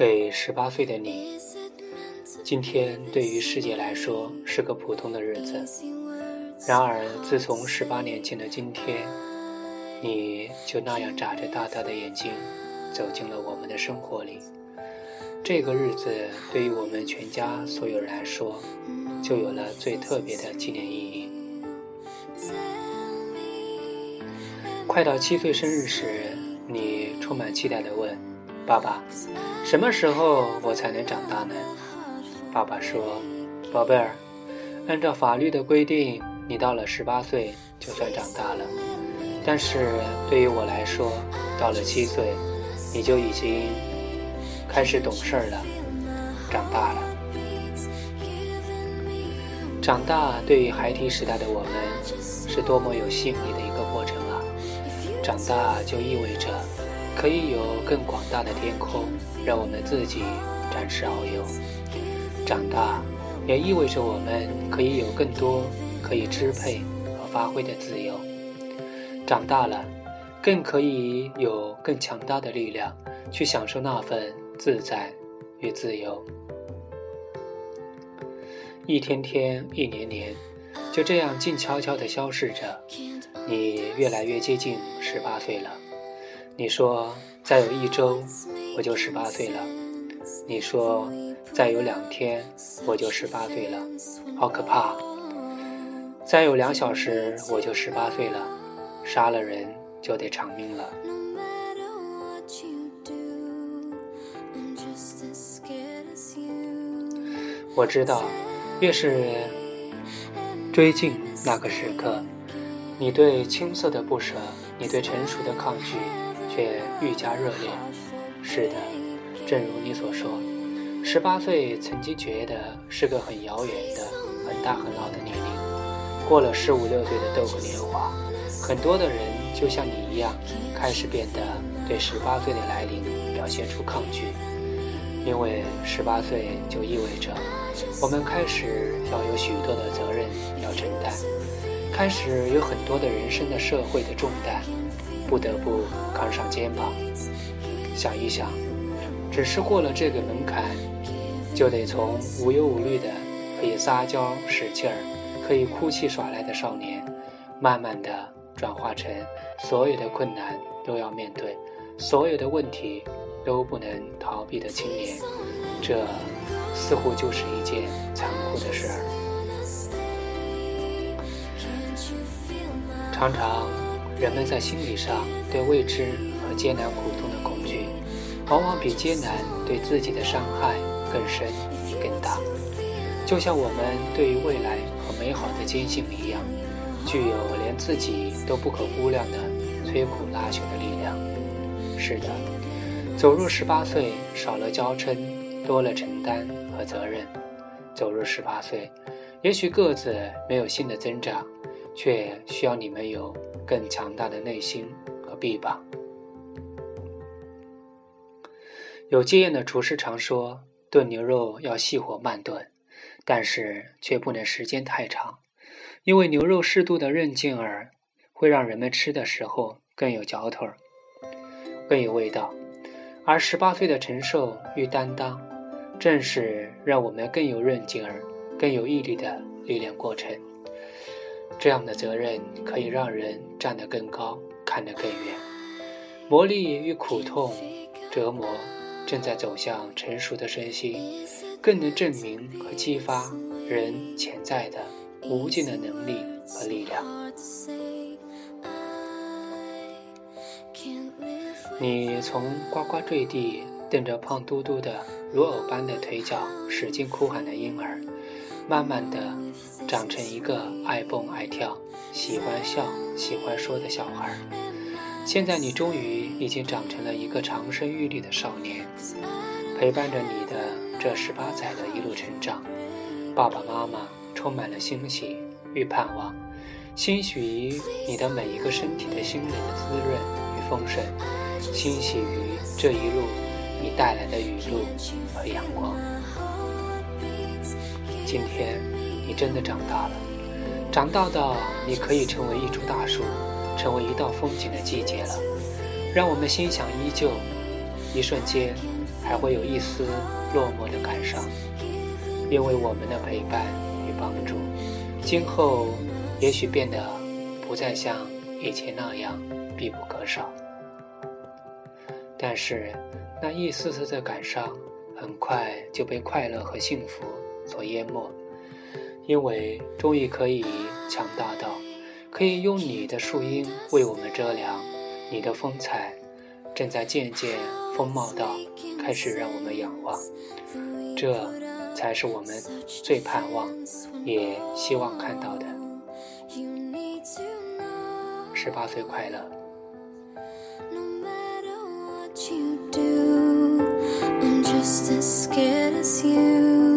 给十八岁的你，今天对于世界来说是个普通的日子。然而，自从十八年前的今天，你就那样眨着大大的眼睛，走进了我们的生活里。这个日子对于我们全家所有人来说，就有了最特别的纪念意义。快到七岁生日时，你充满期待地问：“爸爸，什么时候我才能长大呢？”爸爸说：“宝贝儿，按照法律的规定，你到了十八岁就算长大了。但是对于我来说，到了七岁，你就已经开始懂事了，长大了。长大对于孩提时代的我们，是多么有吸引力的一个过程啊！长大就意味着可以有更广大的天空，让我们自己展翅遨游。长大也意味着我们可以有更多可以支配和发挥的自由。长大了，更可以有更强大的力量去享受那份自在与自由。一天天，一年年，就这样静悄悄地消逝着。你越来越接近十八岁了。你说再有一周，我就十八岁了。你说再有两天，我就十八岁了。好可怕！再有两小时，我就十八岁了。杀了人就得偿命了。我知道。越是追近那个时刻，你对青涩的不舍，你对成熟的抗拒，却愈加热烈。是的，正如你所说，十八岁曾经觉得是个很遥远的、很大很老的年龄。过了十五六岁的豆蔻年华，很多的人就像你一样，开始变得对十八岁的来临表现出抗拒。因为十八岁就意味着，我们开始要有许多的责任要承担，开始有很多的人生的社会的重担，不得不扛上肩膀。想一想，只是过了这个门槛，就得从无忧无虑的可以撒娇使劲儿、可以哭泣耍赖的少年，慢慢的转化成所有的困难都要面对，所有的问题。都不能逃避的青年，这似乎就是一件残酷的事儿。常常，人们在心理上对未知和艰难苦痛的恐惧，往往比艰难对自己的伤害更深更大。就像我们对于未来和美好的坚信一样，具有连自己都不可估量的摧枯拉朽的力量。是的。走入十八岁，少了娇嗔，多了承担和责任。走入十八岁，也许个子没有新的增长，却需要你们有更强大的内心和臂膀。有经验的厨师常说，炖牛肉要细火慢炖，但是却不能时间太长，因为牛肉适度的韧劲儿，会让人们吃的时候更有嚼头儿，更有味道。而十八岁的承受与担当，正是让我们更有韧劲儿、更有毅力的历练过程。这样的责任可以让人站得更高，看得更远。磨砺与苦痛、折磨，正在走向成熟的身心，更能证明和激发人潜在的无尽的能力和力量。你从呱呱坠地，瞪着胖嘟嘟的如藕般的腿脚，使劲哭喊的婴儿，慢慢的长成一个爱蹦爱跳、喜欢笑、喜欢说的小孩。现在你终于已经长成了一个长生玉立的少年，陪伴着你的这十八载的一路成长，爸爸妈妈充满了欣喜与盼望，欣喜于你的每一个身体的心灵的滋润与丰盛。欣喜于这一路你带来的雨露和阳光。今天你真的长大了，长大到你可以成为一株大树，成为一道风景的季节了。让我们心想依旧，一瞬间还会有一丝落寞的感伤，因为我们的陪伴与帮助，今后也许变得不再像以前那样必不可少。但是，那一丝丝的感伤，很快就被快乐和幸福所淹没，因为终于可以强大到，可以用你的树荫为我们遮凉，你的风采正在渐渐风貌到开始让我们仰望，这才是我们最盼望也希望看到的。十八岁快乐。just as scared as you.